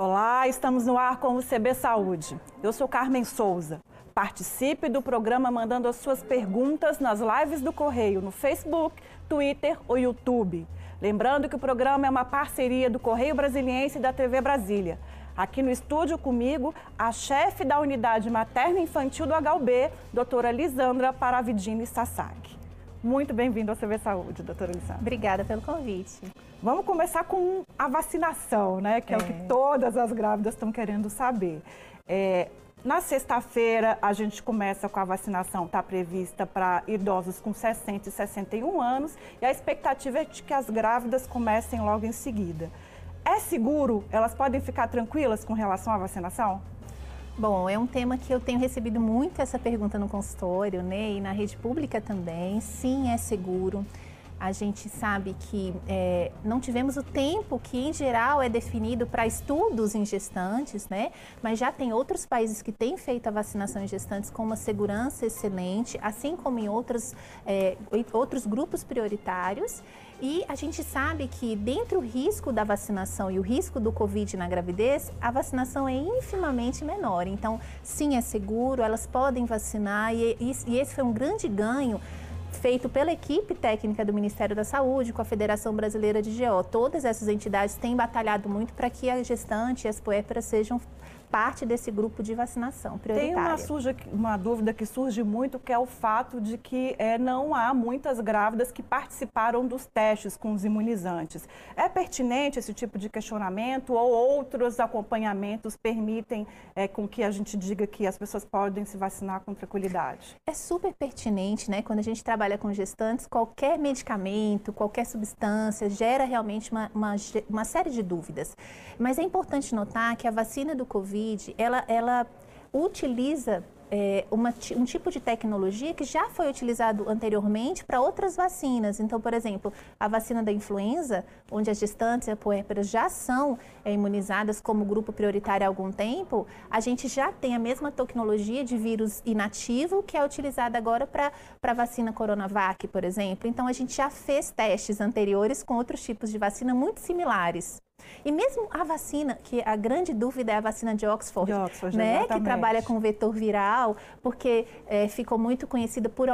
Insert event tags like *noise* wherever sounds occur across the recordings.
Olá, estamos no ar com o CB Saúde. Eu sou Carmen Souza. Participe do programa mandando as suas perguntas nas lives do Correio no Facebook, Twitter ou YouTube. Lembrando que o programa é uma parceria do Correio Brasiliense e da TV Brasília. Aqui no estúdio comigo, a chefe da unidade materna infantil do HUB, doutora Lisandra Paravidini Sasaki. Muito bem-vindo ao CV Saúde, doutora Lisandra. Obrigada pelo convite. Vamos começar com a vacinação, né? Que é, é o que todas as grávidas estão querendo saber. É, na sexta-feira, a gente começa com a vacinação, está prevista para idosos com 60 e 61 anos, e a expectativa é de que as grávidas comecem logo em seguida. É seguro? Elas podem ficar tranquilas com relação à vacinação? Bom, é um tema que eu tenho recebido muito essa pergunta no consultório, né? E na rede pública também. Sim, é seguro. A gente sabe que é, não tivemos o tempo que, em geral, é definido para estudos em gestantes, né? Mas já tem outros países que têm feito a vacinação em gestantes com uma segurança excelente, assim como em outros, é, outros grupos prioritários. E a gente sabe que, dentre o risco da vacinação e o risco do Covid na gravidez, a vacinação é infimamente menor. Então, sim, é seguro, elas podem vacinar e, e, e esse foi um grande ganho feito pela equipe técnica do Ministério da Saúde, com a Federação Brasileira de GO. Todas essas entidades têm batalhado muito para que a gestante e as puérperas sejam parte desse grupo de vacinação prioritária. Tem uma, surge, uma dúvida que surge muito, que é o fato de que é, não há muitas grávidas que participaram dos testes com os imunizantes. É pertinente esse tipo de questionamento ou outros acompanhamentos permitem é, com que a gente diga que as pessoas podem se vacinar com tranquilidade? É super pertinente, né? Quando a gente trabalha com gestantes, qualquer medicamento, qualquer substância gera realmente uma, uma, uma série de dúvidas. Mas é importante notar que a vacina do Covid Covid, ela, ela utiliza é, uma, um tipo de tecnologia que já foi utilizado anteriormente para outras vacinas. Então, por exemplo, a vacina da influenza, onde as gestantes e as puérperas já são é, imunizadas como grupo prioritário há algum tempo, a gente já tem a mesma tecnologia de vírus inativo que é utilizada agora para a vacina Coronavac, por exemplo. Então, a gente já fez testes anteriores com outros tipos de vacina muito similares. E mesmo a vacina, que a grande dúvida é a vacina de Oxford, de Oxford né, que trabalha com vetor viral, porque é, ficou muito conhecida por,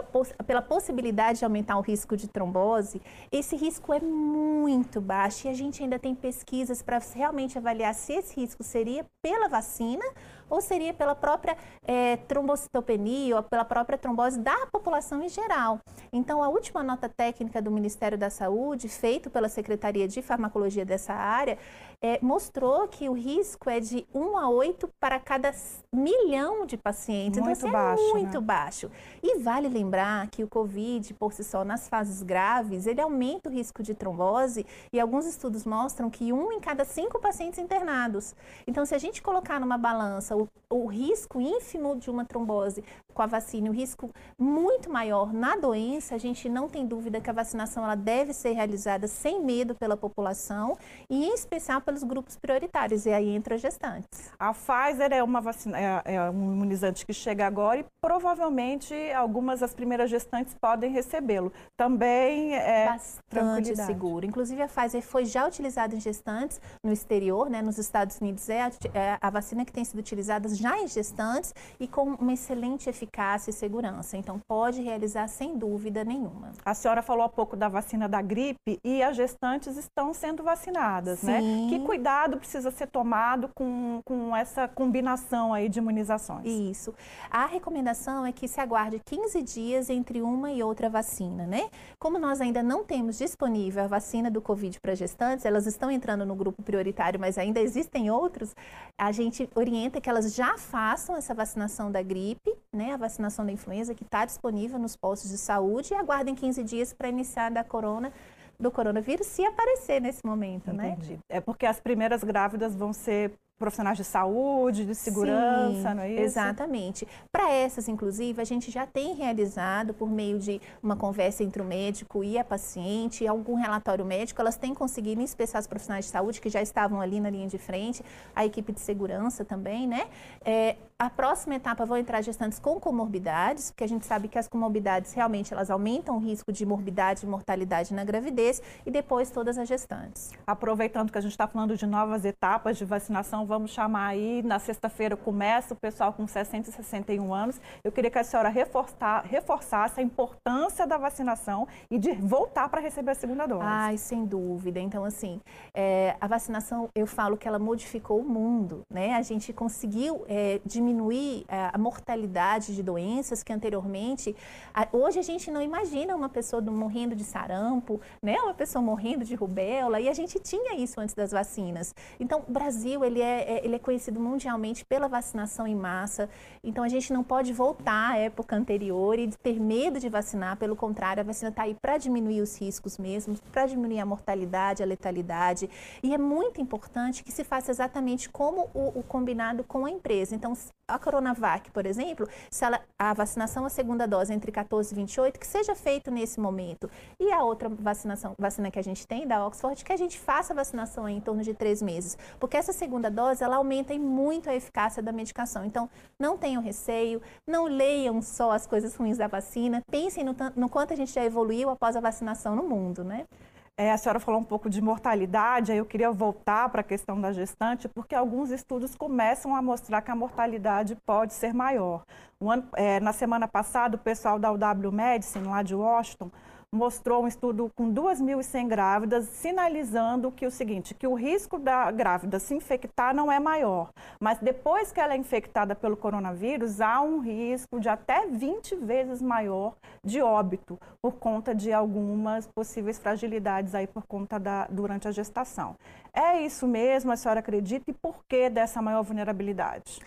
pela possibilidade de aumentar o risco de trombose. Esse risco é muito baixo e a gente ainda tem pesquisas para realmente avaliar se esse risco seria pela vacina ou seria pela própria é, trombocitopenia ou pela própria trombose da população em geral. Então, a última nota técnica do Ministério da Saúde, feito pela Secretaria de Farmacologia dessa área, é, mostrou que o risco é de 1 a 8 para cada milhão de pacientes. Muito então, assim, baixo, é muito né? baixo. E vale lembrar que o COVID, por si só, nas fases graves, ele aumenta o risco de trombose e alguns estudos mostram que um em cada cinco pacientes internados. Então, se a gente colocar numa balança o, o risco ínfimo de uma trombose com a vacina, o risco muito maior na doença, a gente não tem dúvida que a vacinação ela deve ser realizada sem medo pela população e, em especial, pela pelos grupos prioritários, e aí entra gestantes. A Pfizer é uma vacina, é, é um imunizante que chega agora e provavelmente algumas das primeiras gestantes podem recebê-lo. Também é bastante seguro. Inclusive a Pfizer foi já utilizada em gestantes no exterior, né? Nos Estados Unidos é a, é a vacina que tem sido utilizada já em gestantes e com uma excelente eficácia e segurança. Então pode realizar sem dúvida nenhuma. A senhora falou há pouco da vacina da gripe e as gestantes estão sendo vacinadas, Sim. né? Que cuidado precisa ser tomado com, com essa combinação aí de imunizações? Isso. A recomendação é que se aguarde 15 dias entre uma e outra vacina, né? Como nós ainda não temos disponível a vacina do Covid para gestantes, elas estão entrando no grupo prioritário, mas ainda existem outros, a gente orienta que elas já façam essa vacinação da gripe, né? A vacinação da influenza que está disponível nos postos de saúde e aguardem 15 dias para iniciar da corona do coronavírus se aparecer nesse momento, né? Entendi. né? É porque as primeiras grávidas vão ser profissionais de saúde, de segurança, Sim, não é isso? Exatamente. Para essas, inclusive, a gente já tem realizado, por meio de uma conversa entre o médico e a paciente, algum relatório médico, elas têm conseguido, em especial os profissionais de saúde que já estavam ali na linha de frente, a equipe de segurança também, né? É, a próxima etapa vão entrar gestantes com comorbidades, porque a gente sabe que as comorbidades realmente elas aumentam o risco de morbidade e mortalidade na gravidez, e depois todas as gestantes. Aproveitando que a gente está falando de novas etapas de vacinação, vamos chamar aí, na sexta-feira começa o pessoal com 60 e 61 anos. Eu queria que a senhora reforçar, reforçasse a importância da vacinação e de voltar para receber a segunda dose. Ai, sem dúvida. Então, assim, é, a vacinação, eu falo que ela modificou o mundo, né? A gente conseguiu é, diminuir a, é, a mortalidade de doenças que anteriormente, hoje a gente não imagina uma pessoa do, morrendo de sarampo, né? Uma pessoa morrendo de rubéola, e a gente tinha isso antes das vacinas. Então, o Brasil, ele é, é, ele é conhecido mundialmente pela vacinação em massa, então a gente não pode voltar à época anterior e ter medo de vacinar, pelo contrário, a vacina está aí para diminuir os riscos mesmo, para diminuir a mortalidade, a letalidade, e é muito importante que se faça exatamente como o, o combinado com a empresa. Então, a Coronavac, por exemplo, se ela, a vacinação, a segunda dose entre 14 e 28, que seja feito nesse momento. E a outra vacinação, vacina que a gente tem, da Oxford, que a gente faça a vacinação em torno de três meses. Porque essa segunda dose, ela aumenta muito a eficácia da medicação. Então, não tenham receio, não leiam só as coisas ruins da vacina, pensem no, no quanto a gente já evoluiu após a vacinação no mundo, né? É, a senhora falou um pouco de mortalidade, aí eu queria voltar para a questão da gestante, porque alguns estudos começam a mostrar que a mortalidade pode ser maior. Ano, é, na semana passada, o pessoal da UW Medicine, lá de Washington, mostrou um estudo com 2.100 grávidas, sinalizando que o seguinte, que o risco da grávida se infectar não é maior, mas depois que ela é infectada pelo coronavírus, há um risco de até 20 vezes maior de óbito por conta de algumas possíveis fragilidades aí por conta da durante a gestação. É isso mesmo, a senhora acredita e por que dessa maior vulnerabilidade?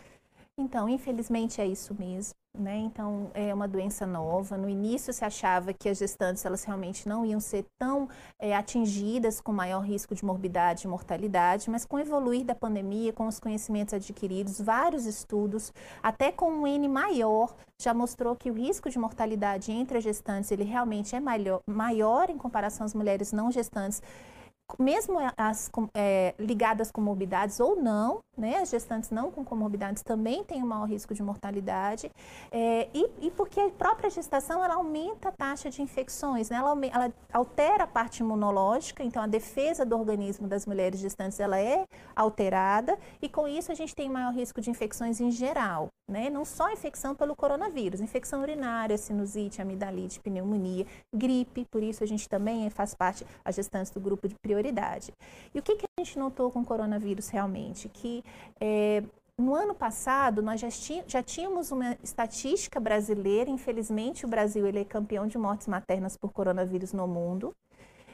Então, infelizmente é isso mesmo. Né? Então, é uma doença nova. No início se achava que as gestantes elas realmente não iam ser tão é, atingidas com maior risco de morbidade e mortalidade, mas com o evoluir da pandemia, com os conhecimentos adquiridos, vários estudos, até com um N maior, já mostrou que o risco de mortalidade entre as gestantes ele realmente é maior, maior em comparação às mulheres não gestantes mesmo as é, ligadas com morbidades ou não, né, as gestantes não com comorbidades também têm um maior risco de mortalidade, é, e, e, porque a própria gestação ela aumenta a taxa de infecções, né, ela, ela, altera a parte imunológica, então a defesa do organismo das mulheres gestantes ela é alterada, e com isso a gente tem maior risco de infecções em geral, né, não só infecção pelo coronavírus, infecção urinária, sinusite, amidalite, pneumonia, gripe, por isso a gente também faz parte, as gestantes do grupo de prioridade prioridade. E o que, que a gente notou com o coronavírus realmente? Que é, no ano passado, nós já, já, tínhamos uma estatística brasileira, infelizmente o Brasil ele é campeão de mortes maternas por coronavírus no mundo,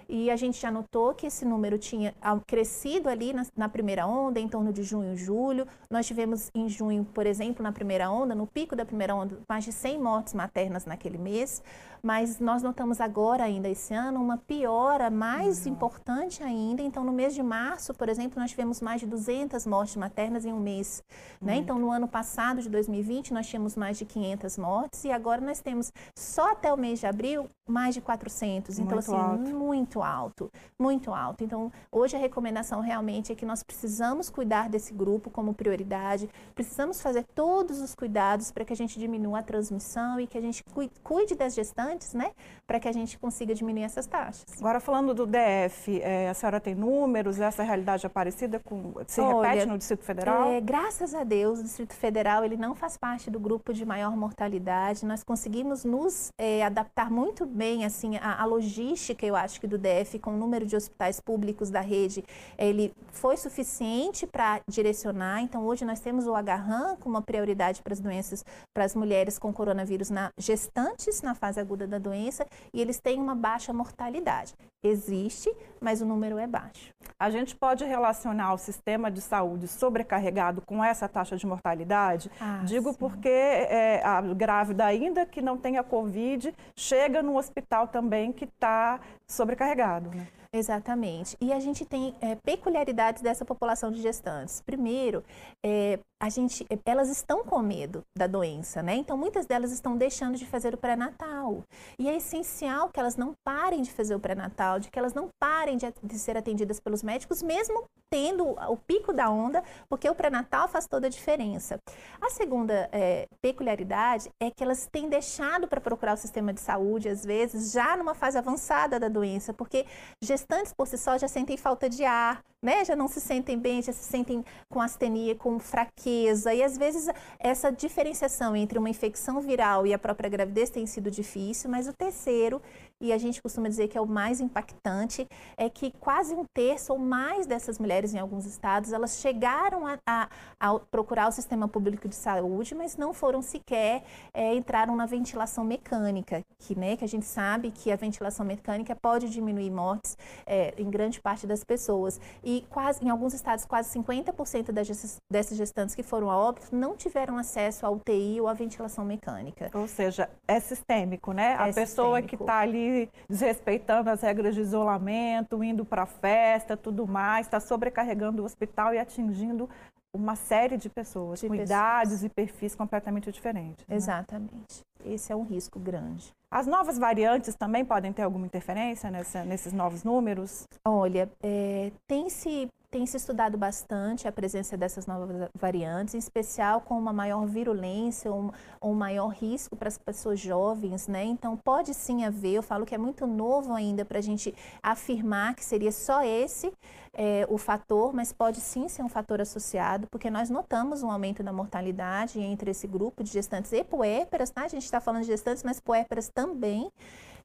e a gente já notou que esse número tinha crescido ali na, na, primeira onda, em torno de junho e julho. Nós tivemos em junho, por exemplo, na primeira onda, no pico da primeira onda, mais de 100 mortes maternas naquele mês mas nós notamos agora, ainda esse ano, uma piora mais uhum. importante ainda. Então, no mês de março, por exemplo, nós tivemos mais de 200 mortes maternas em um mês. Né? Então, no ano passado, de 2020, nós tínhamos mais de 500 mortes e agora nós temos, só até o mês de abril, mais de 400. Então, muito assim, alto. muito alto, muito alto. Então, hoje a recomendação realmente é que nós precisamos cuidar desse grupo como prioridade, precisamos fazer todos os cuidados para que a gente diminua a transmissão e que a gente cuide das gestantes antes, né? Para que a gente consiga diminuir essas taxas. Agora, falando do DF, é, a senhora tem números, essa realidade é parecida com. se Olha, repete no Distrito Federal? É, graças a Deus, o Distrito Federal ele não faz parte do grupo de maior mortalidade. Nós conseguimos nos é, adaptar muito bem, assim, a, a, logística, eu acho que do DF, com o número de hospitais públicos da rede, ele foi suficiente para direcionar. Então, hoje nós temos o agarram como uma prioridade para as doenças, para as mulheres com coronavírus na gestantes na fase aguda da doença e eles têm uma baixa mortalidade. Existe, mas o número é baixo. A gente pode relacionar o sistema de saúde sobrecarregado com essa taxa de mortalidade? Ah, Digo sim. porque é, a grávida, ainda que não tenha Covid, chega no hospital também que está sobrecarregado. Né? Exatamente. E a gente tem é, peculiaridades dessa população de gestantes. Primeiro, é, a gente, elas estão com medo da doença, né? Então, muitas delas estão deixando de fazer o pré-natal. E é essencial que elas não parem de fazer o pré-natal, de que elas não parem de, de, ser atendidas pelos médicos, mesmo tendo o pico da onda, porque o pré-natal faz toda a diferença. A segunda é, peculiaridade é que elas têm deixado para procurar o sistema de saúde, às vezes, já numa fase avançada da doença, porque gestantes por si só já sentem falta de ar, né? Já não se sentem bem, já se sentem com astenia, com fraqueza. E às vezes essa diferenciação entre uma infecção viral e a própria gravidez tem sido difícil, mas o terceiro, e a gente costuma dizer que é o mais impactante, é que quase um terço ou mais dessas mulheres em alguns estados, elas chegaram a, a, a procurar o sistema público de saúde, mas não foram sequer, é, entraram na ventilação mecânica, que, né, que a gente sabe que a ventilação mecânica pode diminuir mortes é, em grande parte das pessoas. E quase, em alguns estados, quase 50% das, dessas gestantes que foram a óbito não tiveram acesso à UTI ou à ventilação mecânica. Ou seja, é sistêmico, né? É a pessoa sistêmico. que está ali desrespeitando as regras de isolamento, indo para a festa, tudo mais, está sobrecarregando o hospital e atingindo uma série de pessoas de com pessoas. idades e perfis completamente diferentes. Né? Exatamente. Esse é um risco grande. As novas variantes também podem ter alguma interferência nessa, nesses novos números? Olha, é, tem se tem se estudado bastante a presença dessas novas variantes, em especial com uma maior virulência ou um, um maior risco para as pessoas jovens, né? Então, pode sim haver, eu falo que é muito novo ainda para a gente afirmar que seria só esse é, o fator, mas pode sim ser um fator associado, porque nós notamos um aumento da mortalidade entre esse grupo de gestantes e puérperas, tá? A gente está falando de gestantes, mas puérperas também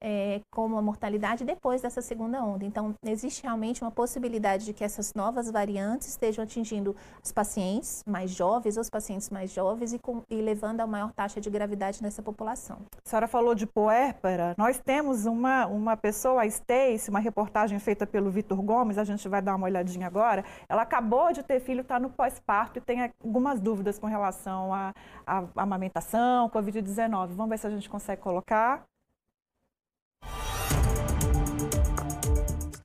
é, como a mortalidade depois dessa segunda onda. Então, existe realmente uma possibilidade de que essas novas variantes estejam atingindo os pacientes mais jovens, os pacientes mais jovens e, com, e levando a maior taxa de gravidade nessa população. A senhora falou de puérpera. Nós temos uma, uma pessoa, a Stacy, uma reportagem feita pelo Vitor Gomes, a gente vai dar uma olhadinha agora. Ela acabou de ter filho, está no pós-parto e tem algumas dúvidas com relação à amamentação, Covid-19. Vamos ver se a gente consegue colocar.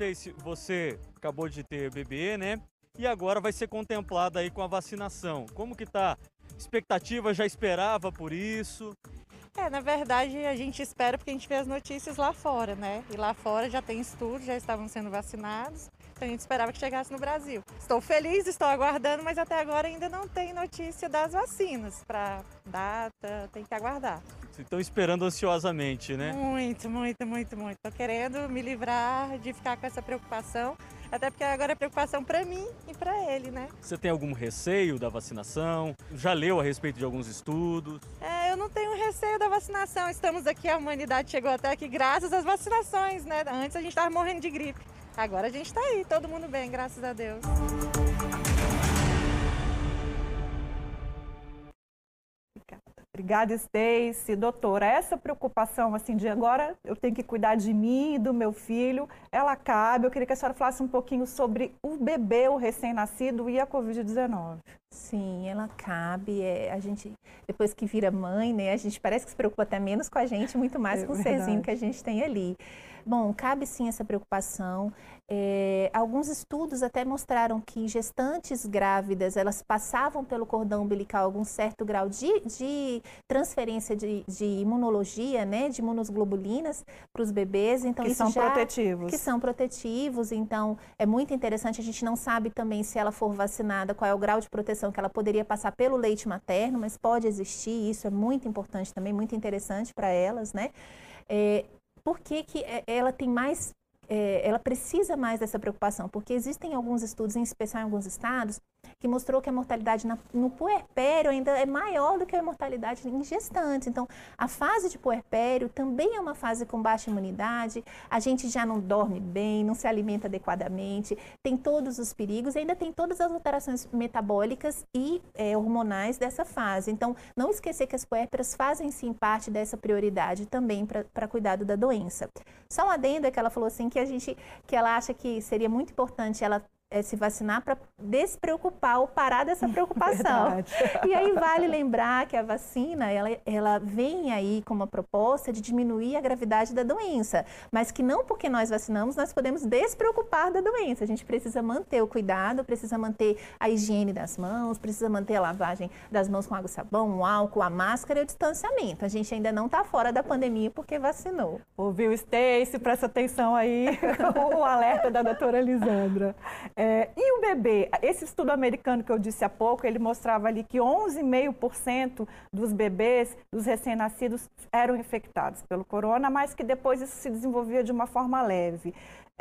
Stacy, você acabou de ter bebê, né? E agora vai ser contemplada aí com a vacinação. Como que tá? Expectativa, já esperava por isso? É, na verdade a gente espera porque a gente vê as notícias lá fora, né? E lá fora já tem estudos, já estavam sendo vacinados. A gente esperava que chegasse no Brasil. Estou feliz, estou aguardando, mas até agora ainda não tem notícia das vacinas para data, tem que aguardar. Estão esperando ansiosamente, né? Muito, muito, muito, muito. Estou querendo me livrar de ficar com essa preocupação, até porque agora é preocupação para mim e para ele, né? Você tem algum receio da vacinação? Já leu a respeito de alguns estudos? É, eu não tenho receio da vacinação. Estamos aqui, a humanidade chegou até aqui graças às vacinações, né? Antes a gente estava morrendo de gripe. Agora a gente está aí, todo mundo bem, graças a Deus. Obrigada, Stacy. Doutora, essa preocupação assim de agora eu tenho que cuidar de mim e do meu filho, ela cabe. Eu queria que a senhora falasse um pouquinho sobre o bebê, o recém-nascido e a Covid-19. Sim, ela cabe. É, a gente, depois que vira mãe, né, a gente parece que se preocupa até menos com a gente, muito mais é com o serzinho que a gente tem ali. Bom, cabe sim essa preocupação. É, alguns estudos até mostraram que gestantes grávidas elas passavam pelo cordão umbilical algum certo grau de, de transferência de, de, imunologia, né, de imunoglobulinas para os bebês. Então que são já, protetivos. Que são protetivos. Então é muito interessante. A gente não sabe também se ela for vacinada qual é o grau de proteção que ela poderia passar pelo leite materno, mas pode existir. Isso é muito importante também, muito interessante para elas, né? É, por que, que é, ela tem mais é, ela precisa mais dessa preocupação, porque existem alguns estudos, em especial em alguns estados, que mostrou que a mortalidade na, no puerpério ainda é maior do que a mortalidade em gestantes. Então, a fase de puerpério também é uma fase com baixa imunidade, a gente já não dorme bem, não se alimenta adequadamente, tem todos os perigos ainda tem todas as alterações metabólicas e é, hormonais dessa fase. Então, não esquecer que as puérperas fazem sim parte dessa prioridade também para cuidado da doença. Só um adendo é que ela falou assim que a gente, que ela acha que seria muito importante ela é, se vacinar para despreocupar ou parar dessa *laughs* preocupação. e aí vale lembrar que a vacina, ela, ela vem aí com uma proposta de diminuir a gravidade da doença, mas que não porque nós vacinamos, nós podemos despreocupar da doença. A gente precisa manter o cuidado, precisa manter a higiene das mãos, precisa manter a lavagem das mãos com água e sabão, o álcool, a máscara e o distanciamento. A gente ainda não está fora da pandemia porque vacinou. Ouviu, Stacy? Presta atenção aí, *laughs* o alerta da doutora Lisandra. É, e o bebê? Esse estudo americano que eu disse há pouco, ele mostrava ali que 11,5% dos bebês, dos recém-nascidos, eram infectados pelo corona, mas que depois isso se desenvolvia de uma forma leve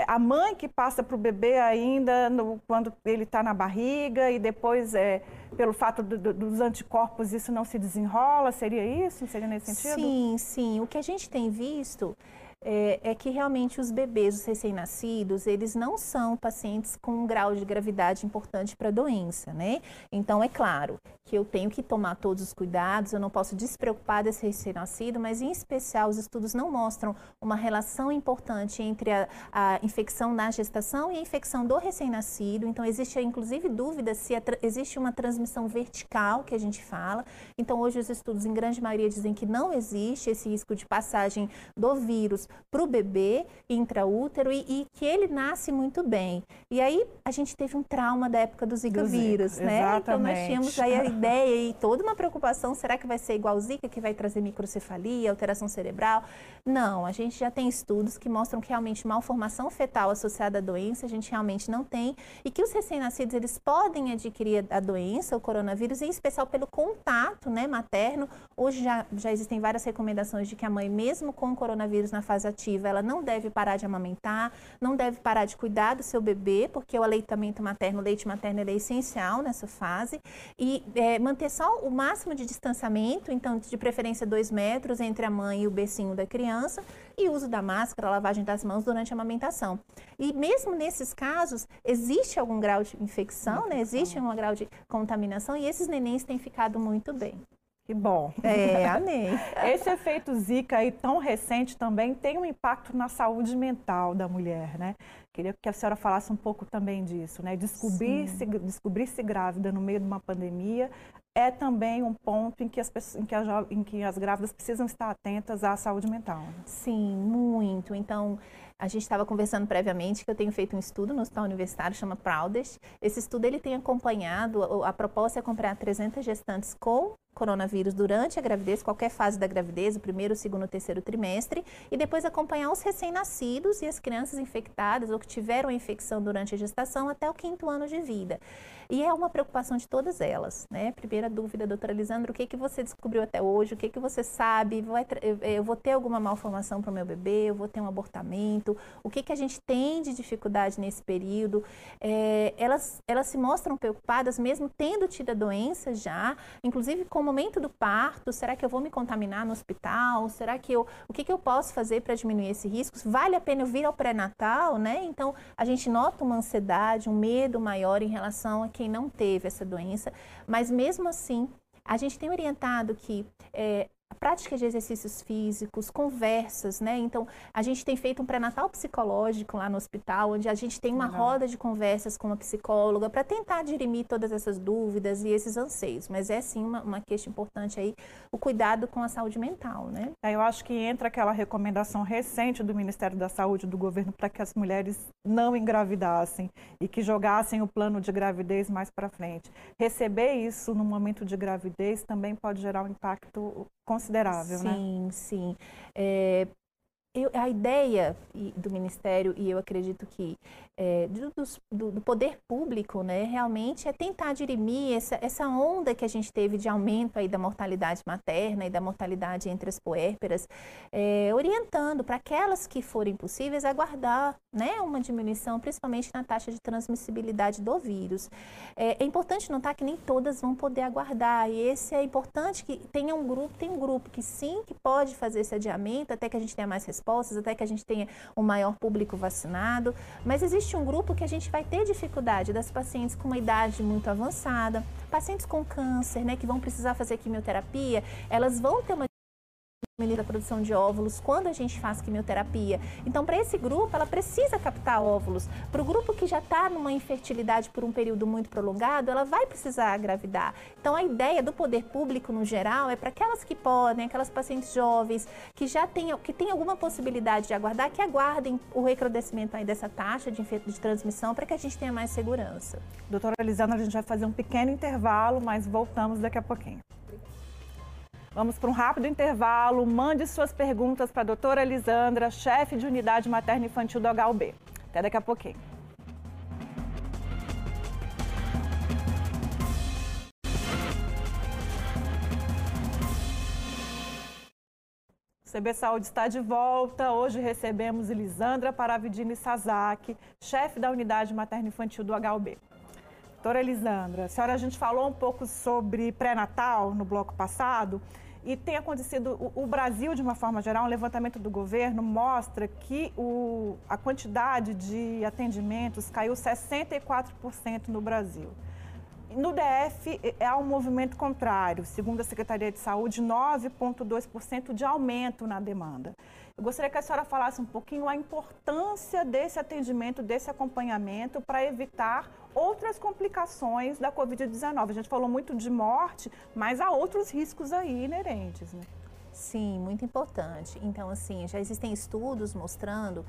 a mãe que passa para o bebê ainda no, quando ele está na barriga e depois, é, pelo fato do, do, dos anticorpos, isso não se desenrola? Seria isso? Seria nesse sentido? Sim, sim. O que a gente tem visto é, é, que realmente os bebês, os recém-nascidos, eles não são pacientes com um grau de gravidade importante para a doença, né? Então, é claro que eu tenho que tomar todos os cuidados, eu não posso despreocupar desse recém-nascido, mas em especial os estudos não mostram uma relação importante entre a, a infecção na gestação e a infecção do recém-nascido. Então, existe inclusive dúvida se existe uma transmissão vertical que a gente fala. Então, hoje os estudos, em grande maioria, dizem que não existe esse risco de passagem do vírus para o bebê intraútero e, e, que ele nasce muito bem. E aí a gente teve um trauma da época do Zika do vírus, Zika, né? Exatamente. Então nós tínhamos aí a ideia e toda uma preocupação, será que vai ser igual Zika, que vai trazer microcefalia, alteração cerebral? Não, a gente já tem estudos que mostram que realmente malformação fetal associada à doença a gente realmente não tem e que os recém-nascidos eles podem adquirir a doença, o coronavírus, em especial pelo contato né, materno. Hoje já, já existem várias recomendações de que a mãe, mesmo com o coronavírus na fase ativa, ela não deve parar de amamentar, não deve parar de cuidar do seu bebê, porque o aleitamento materno, o leite materno é essencial nessa fase, e é, manter só o máximo de distanciamento, então de preferência dois metros entre a mãe e o becinho da criança, e uso da máscara, lavagem das mãos durante a amamentação. E mesmo nesses casos, existe algum grau de infecção, né? existe um grau de contaminação, e esses nenéns têm ficado muito bem. Que bom. *laughs* É, amém. *laughs* Esse efeito Zika aí tão recente também tem um impacto na saúde mental da mulher, né? Queria que a senhora falasse um pouco também disso, né? Descobrir-se descobrir -se grávida no meio de uma pandemia é também um ponto em que as, pessoas, em que, a, em que as grávidas precisam estar atentas à saúde mental. Né? Sim, muito. Então, a gente estava conversando previamente que eu tenho feito um estudo no Hospital Universitário, chama Proudest. Esse estudo ele tem acompanhado, a proposta é acompanhar 300 gestantes com coronavírus durante a gravidez, qualquer fase da gravidez, o primeiro, o segundo, o terceiro trimestre, e depois acompanhar os recém-nascidos e as crianças infectadas ou que tiveram a infecção durante a gestação até o quinto ano de vida. E é uma preocupação de todas elas, né? Primeira dúvida, doutora Lisandra, o que, que você descobriu até hoje? O que, que você sabe? Eu vou ter alguma malformação para o meu bebê? Eu vou ter um abortamento? O que, que a gente tem de dificuldade nesse período? É, elas, elas se mostram preocupadas mesmo tendo tido a doença já, inclusive com o momento do parto, será que eu vou me contaminar no hospital? Será que eu, o que, que eu posso fazer para diminuir esse risco? Vale a pena eu vir ao pré-natal, né? Então, a gente nota uma ansiedade, um medo maior em relação a quem não teve essa doença, mas mesmo assim, a gente tem orientado que é, prática de exercícios físicos, conversas, né? Então, a gente tem feito um pré-natal psicológico lá no hospital, onde a gente tem uma Legal. roda de conversas com uma psicóloga para tentar dirimir todas essas dúvidas e esses anseios. Mas é sim uma, uma queixa importante aí, o cuidado com a saúde mental, né? É, eu acho que entra aquela recomendação recente do Ministério da Saúde do governo para que as mulheres não engravidassem e que jogassem o plano de gravidez mais para frente. Receber isso no momento de gravidez também pode gerar um impacto considerável, sim, né? Sim, sim. É, eu, a ideia do Ministério, e eu acredito que é, do, do, poder público, né, realmente é tentar dirimir essa, essa onda que a gente teve de aumento aí da mortalidade materna e da mortalidade entre as puérperas, é, orientando para aquelas que forem possíveis aguardar né, uma diminuição, principalmente na taxa de transmissibilidade do vírus. É, é importante notar que nem todas vão poder aguardar, e esse é importante que tenha um grupo, tem um grupo que sim, que pode fazer esse adiamento até que a gente tenha mais respostas, até que a gente tenha um maior público vacinado, mas existe um grupo que a gente vai ter dificuldade das pacientes com uma idade muito avançada, pacientes com câncer, né, que vão precisar fazer quimioterapia, elas vão ter uma da produção de óvulos quando a gente faz quimioterapia. Então, para esse grupo, ela precisa captar óvulos. Para o grupo que já está numa infertilidade por um período muito prolongado, ela vai precisar engravidar. Então, a ideia do poder público no geral é para aquelas que podem, aquelas pacientes jovens que já têm, que têm alguma possibilidade de aguardar, que aguardem o recrudescimento aí dessa taxa de, de transmissão para que a gente tenha mais segurança. Doutora Elisandra, a gente vai fazer um pequeno intervalo, mas voltamos daqui a pouquinho. Vamos para um rápido intervalo. Mande suas perguntas para a doutora Elisandra, chefe de unidade materna infantil do HUB. Até daqui a pouquinho. CB Saúde está de volta. Hoje recebemos Elisandra Paravidini Sazaki, chefe da unidade materna infantil do HUB. Doutora Elisandra, a senhora, a gente falou um pouco sobre pré-natal no bloco passado e tem acontecido, o, o, Brasil, de uma forma geral, um levantamento do governo mostra que o, a quantidade de atendimentos caiu 64% no Brasil. No DF, é um movimento contrário, segundo a Secretaria de Saúde, 9,2% de aumento na demanda. Eu gostaria que a senhora falasse um pouquinho a importância desse atendimento, desse acompanhamento para evitar outras complicações da Covid-19. A gente falou muito de morte, mas há outros riscos aí inerentes, né? Sim, muito importante. Então, assim, já existem estudos mostrando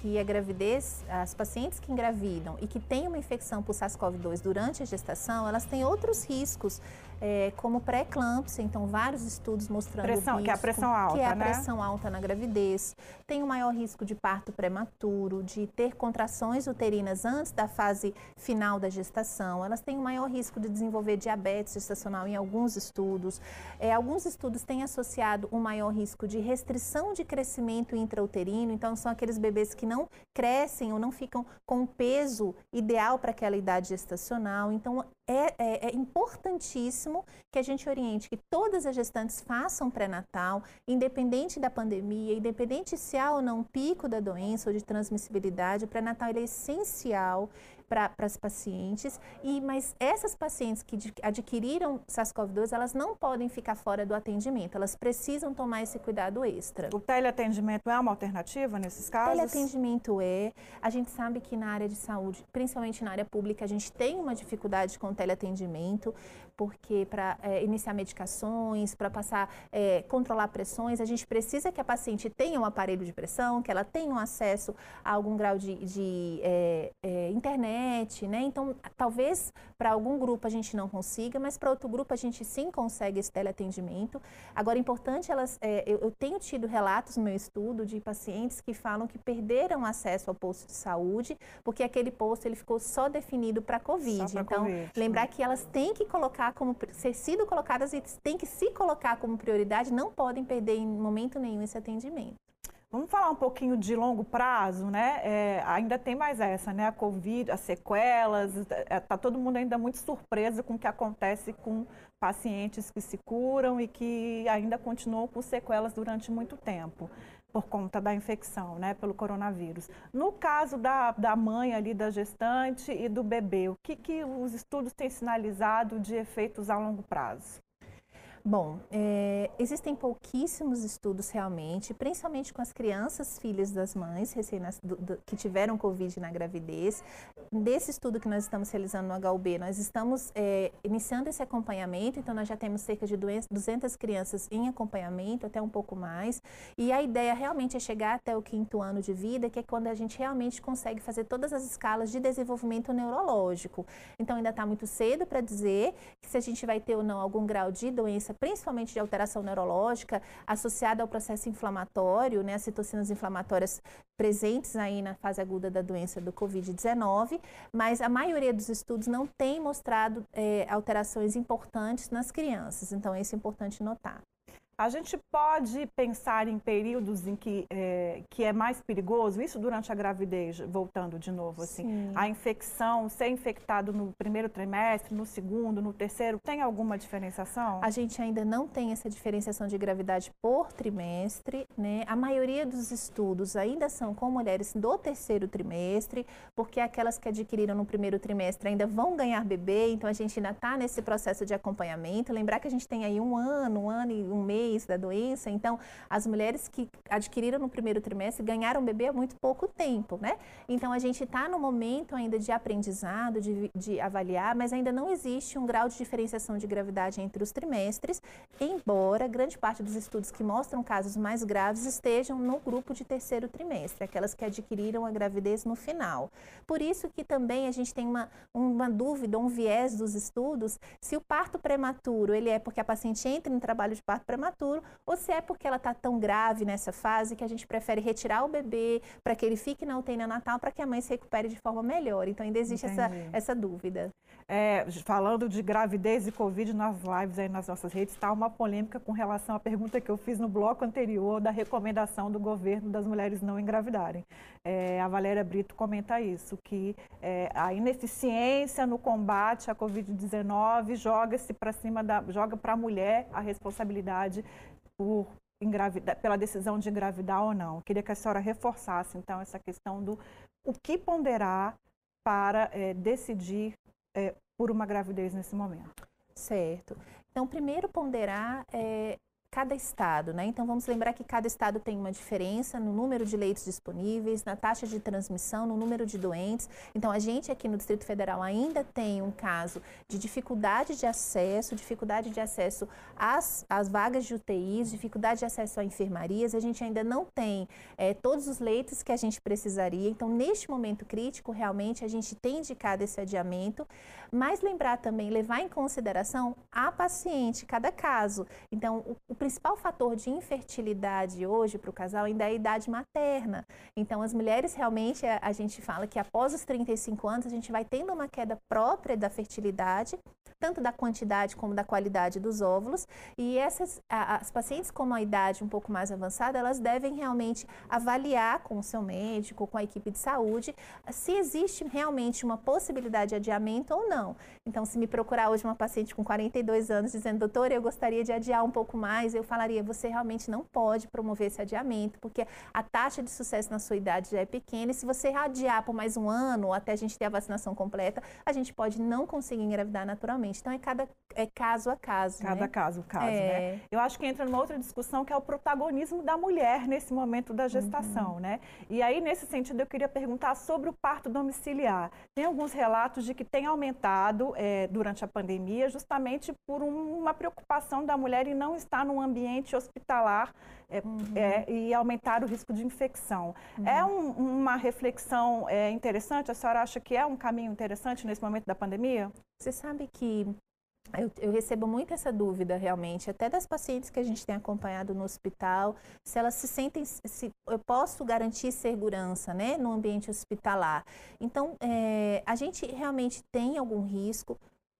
que a gravidez, as pacientes que engravidam e que têm uma infecção por SARS-CoV-2 durante a gestação, elas têm outros riscos é, como pré-eclâmpsia, então vários estudos mostrando pressão, risco, que é a pressão alta, que é a né? pressão alta na gravidez, tem o um maior risco de parto prematuro, de ter contrações uterinas antes da fase final da gestação, elas têm o um maior risco de desenvolver diabetes gestacional em alguns estudos. É, alguns estudos têm associado um maior risco de restrição de crescimento intrauterino, então são aqueles bebês que não crescem ou não ficam com o peso ideal para aquela idade gestacional. Então é, é, é importantíssimo que a gente oriente que todas as gestantes façam pré-natal, independente da pandemia, independente se há ou não um pico da doença ou de transmissibilidade, o pré-natal é essencial para as pacientes. E mas essas pacientes que adquiriram SARS-CoV-2, elas não podem ficar fora do atendimento. Elas precisam tomar esse cuidado extra. O teleatendimento é uma alternativa nesses casos? O teleatendimento é. A gente sabe que na área de saúde, principalmente na área pública, a gente tem uma dificuldade com o teleatendimento, porque para é, iniciar medicações, para passar, é, controlar pressões, a gente precisa que a paciente tenha um aparelho de pressão, que ela tenha um acesso a algum grau de, de é, é internet né? Então, talvez para algum grupo a gente não consiga, mas para outro grupo a gente sim consegue esse teleatendimento. Agora, é importante elas, é, eu, eu, tenho tido relatos no meu estudo de pacientes que falam que perderam acesso ao posto de saúde, porque aquele posto ele ficou só definido para COVID. Então, COVID. lembrar que elas têm que colocar como ser sido colocadas e têm que se colocar como prioridade, não podem perder em momento nenhum esse atendimento. Vamos falar um pouquinho de longo prazo, né? É, ainda tem mais essa, né? A Covid, as sequelas, está é, tá todo mundo ainda muito surpreso com o que acontece com pacientes que se curam e que ainda continuam com sequelas durante muito tempo por conta da infecção, né, pelo coronavírus. No caso da, da mãe ali, da gestante e do bebê, o que, que os estudos têm sinalizado de efeitos a longo prazo? Bom, é, existem pouquíssimos estudos realmente, principalmente com as crianças filhas das mães do, do, que tiveram Covid na gravidez. Desse estudo que nós estamos realizando no HUB, nós estamos é, iniciando esse acompanhamento, então nós já temos cerca de 200 crianças em acompanhamento, até um pouco mais. E a ideia realmente é chegar até o quinto ano de vida, que é quando a gente realmente consegue fazer todas as escalas de desenvolvimento neurológico. Então ainda está muito cedo para dizer se a gente vai ter ou não algum grau de doença doença, principalmente de alteração neurológica, associada ao processo inflamatório, né, as citocinas inflamatórias presentes aí na fase aguda da doença do Covid-19, mas a maioria dos estudos não tem mostrado é, alterações importantes nas crianças, então isso é importante notar. A gente pode pensar em períodos em que é, que é mais perigoso, isso durante a gravidez, voltando de novo, assim, Sim. a infecção, ser infectado no primeiro trimestre, no segundo, no terceiro, tem alguma diferenciação? A gente ainda não tem essa diferenciação de gravidade por trimestre, né? A maioria dos estudos ainda são com mulheres do terceiro trimestre, porque aquelas que adquiriram no primeiro trimestre ainda vão ganhar bebê, então a gente ainda está nesse processo de acompanhamento. Lembrar que a gente tem aí um ano, um ano e um mês da doença. Então, as mulheres que adquiriram no primeiro trimestre ganharam bebê há muito pouco tempo, né? Então, a gente está no momento ainda de aprendizado, de, de avaliar, mas ainda não existe um grau de diferenciação de gravidade entre os trimestres, embora grande parte dos estudos que mostram casos mais graves estejam no grupo de terceiro trimestre, aquelas que adquiriram a gravidez no final. Por isso que também a gente tem uma, uma dúvida, um viés dos estudos, se o parto prematuro ele é porque a paciente entra em trabalho de parto prematuro ou se é porque ela está tão grave nessa fase que a gente prefere retirar o bebê para que ele fique na UTI natal para que a mãe se recupere de forma melhor. Então ainda existe essa, essa dúvida. É, falando de gravidez e Covid nas lives aí nas nossas redes, está uma polêmica com relação à pergunta que eu fiz no bloco anterior da recomendação do governo das mulheres não engravidarem. É, a Valéria Brito comenta isso, que é, a ineficiência no combate à Covid-19 joga-se para cima da, joga para a mulher a responsabilidade por engravidar, pela decisão de engravidar ou não. Eu queria que a senhora reforçasse, então, essa questão do o que ponderar para é, decidir é, por uma gravidez nesse momento. Certo. Então, primeiro ponderar é, cada estado, né? Então vamos lembrar que cada estado tem uma diferença no número de leitos disponíveis, na taxa de transmissão, no número de doentes. Então a gente aqui no Distrito Federal ainda tem um caso de dificuldade de acesso, dificuldade de acesso às, às vagas de UTIs, dificuldade de acesso a enfermarias. A gente ainda não tem é, todos os leitos que a gente precisaria. Então neste momento crítico, realmente a gente tem indicado esse adiamento, mas lembrar também, levar em consideração a paciente, cada caso. Então o, principal fator de infertilidade hoje para o casal ainda é a idade materna. Então, as mulheres realmente, a, gente fala que após os 35 anos, a gente vai tendo uma queda própria da fertilidade, tanto da quantidade como da qualidade dos óvulos. E essas, as pacientes com uma idade um pouco mais avançada, elas devem realmente avaliar com o seu médico, com a equipe de saúde, se existe realmente uma possibilidade de adiamento ou não. Então, se me procurar hoje uma paciente com 42 anos dizendo, doutora, eu gostaria de adiar um pouco mais, eu falaria, você realmente não pode promover esse adiamento, porque a taxa de sucesso na sua idade já é pequena, e se você adiar por mais um ano, ou até a gente ter a vacinação completa, a gente pode não conseguir engravidar naturalmente. Então, é cada é caso a caso. Cada né? caso, caso, é. né? Eu acho que entra numa outra discussão que é o protagonismo da mulher nesse momento da gestação, uhum. né? E aí, nesse sentido, eu queria perguntar sobre o parto domiciliar. Tem alguns relatos de que tem aumentado é, durante a pandemia, justamente por um, uma preocupação da mulher em não estar num ambiente hospitalar é, uhum. é, e aumentar o risco de infecção. Uhum. É um, uma reflexão é, interessante? A senhora acha que é um caminho interessante nesse momento da pandemia? Você sabe que eu, eu, recebo muito essa dúvida realmente, até das pacientes que a gente tem acompanhado no hospital, se elas se sentem, se eu posso garantir segurança, né, no ambiente hospitalar. Então, é, a gente realmente tem algum risco,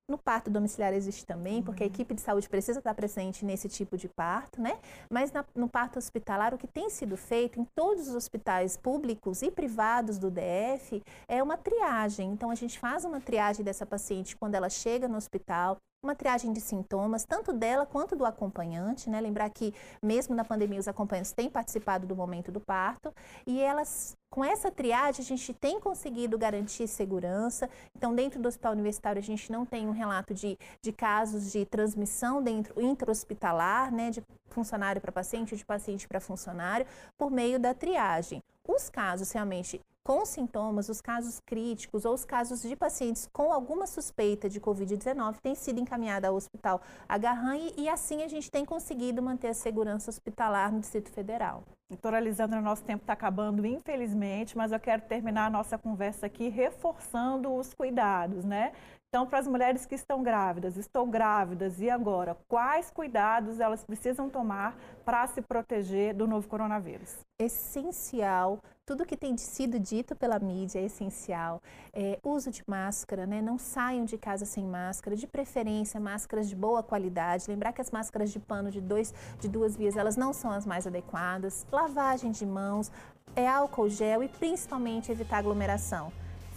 no parto domiciliar existe também, porque a uhum. equipe de saúde precisa estar presente nesse tipo de parto, né? Mas na, no parto hospitalar, o que tem sido feito em todos os hospitais públicos e privados do DF é uma triagem. Então, a gente faz uma triagem dessa paciente quando ela chega no hospital, uma triagem de sintomas, tanto dela quanto do acompanhante, né? Lembrar que mesmo na pandemia os acompanhantes têm participado do momento do parto e elas com essa triagem a gente tem conseguido garantir segurança. Então, dentro do hospital universitário a gente não tem um relato de, de casos de transmissão dentro intra-hospitalar, né? De funcionário para paciente de paciente para funcionário, por meio da triagem. Os casos realmente com sintomas, os casos críticos ou os casos de pacientes com alguma suspeita de Covid-19 têm sido encaminhados ao Hospital Agarran e, e assim a gente tem conseguido manter a segurança hospitalar no Distrito Federal. Doutora Lisandra, nosso tempo está acabando, infelizmente, mas eu quero terminar a nossa conversa aqui reforçando os cuidados, né? Então, para as mulheres que estão grávidas, estão grávidas e agora, quais cuidados elas precisam tomar para se proteger do novo coronavírus? Essencial tudo que tem sido dito pela mídia é essencial. É, uso de máscara, né? não saiam de casa sem máscara, de preferência máscaras de boa qualidade. Lembrar que as máscaras de pano de, dois, de duas vias elas não são as mais adequadas. Lavagem de mãos, é álcool gel e principalmente evitar aglomeração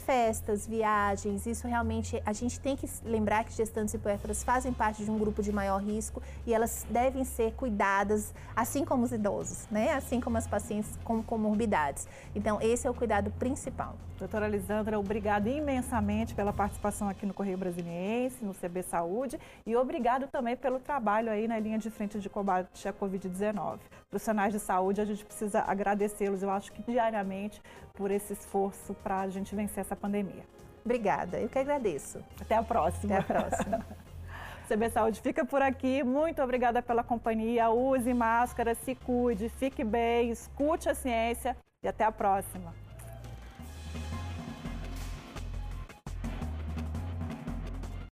festas, viagens, isso realmente a gente tem que lembrar que gestantes e puérperas fazem parte de um grupo de maior risco e elas devem ser cuidadas, assim como os idosos, né? Assim como as pacientes com comorbidades. Então, esse é o cuidado principal. Doutora Lisandra, obrigado imensamente pela participação aqui no Correio Brasiliense, no CB Saúde e obrigado também pelo trabalho aí na linha de frente de combate à Covid-19. Profissionais de saúde, a gente precisa agradecê-los, eu acho que diariamente, por esse esforço para a gente vencer essa pandemia. Obrigada, eu que agradeço. Até a próxima. Até a próxima. *laughs* *laughs* CB Saúde fica por aqui. Muito obrigada pela companhia. Use máscara, se cuide, fique bem, escute a ciência e até a próxima.